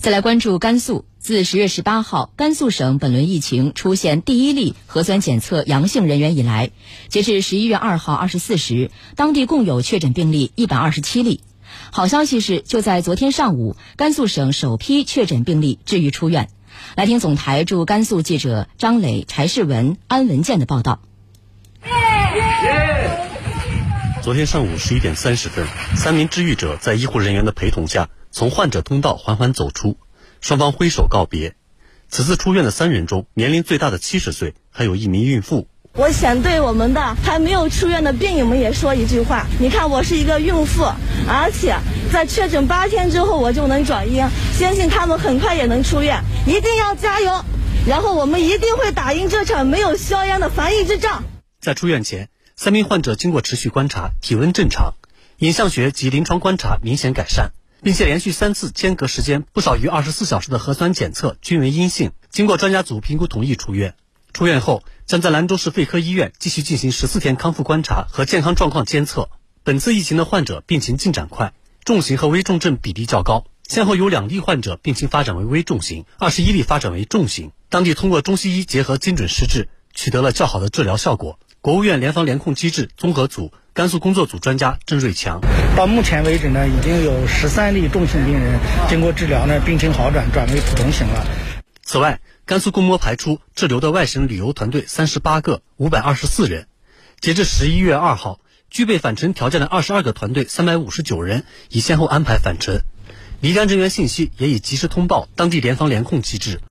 再来关注甘肃，自十月十八号甘肃省本轮疫情出现第一例核酸检测阳性人员以来，截至十一月二号二十四时，当地共有确诊病例一百二十七例。好消息是，就在昨天上午，甘肃省首批确诊病例治愈出院。来听总台驻甘肃记者张磊、柴世文、安文健的报道。昨天上午十一点三十分，三名治愈者在医护人员的陪同下。从患者通道缓缓走出，双方挥手告别。此次出院的三人中，年龄最大的七十岁，还有一名孕妇。我想对我们的还没有出院的病友们也说一句话：你看，我是一个孕妇，而且在确诊八天之后我就能转阴，相信他们很快也能出院，一定要加油。然后我们一定会打赢这场没有硝烟的防疫之仗。在出院前，三名患者经过持续观察，体温正常，影像学及临床观察明显改善。并且连续三次间隔时间不少于二十四小时的核酸检测均为阴性，经过专家组评估同意出院。出院后将在兰州市肺科医院继续进行十四天康复观察和健康状况监测。本次疫情的患者病情进展快，重型和危重症比例较高，先后有两例患者病情发展为危重型，二十一例发展为重型。当地通过中西医结合精准施治，取得了较好的治疗效果。国务院联防联控机制综合组甘肃工作组专家郑瑞强，到目前为止呢，已经有十三例重型病人经过治疗呢，病情好转，转为普通型了。此外，甘肃共摸排出滞留的外省旅游团队三十八个，五百二十四人。截至十一月二号，具备返程条件的二十二个团队三百五十九人已先后安排返程，离甘人员信息也已及时通报当地联防联控机制。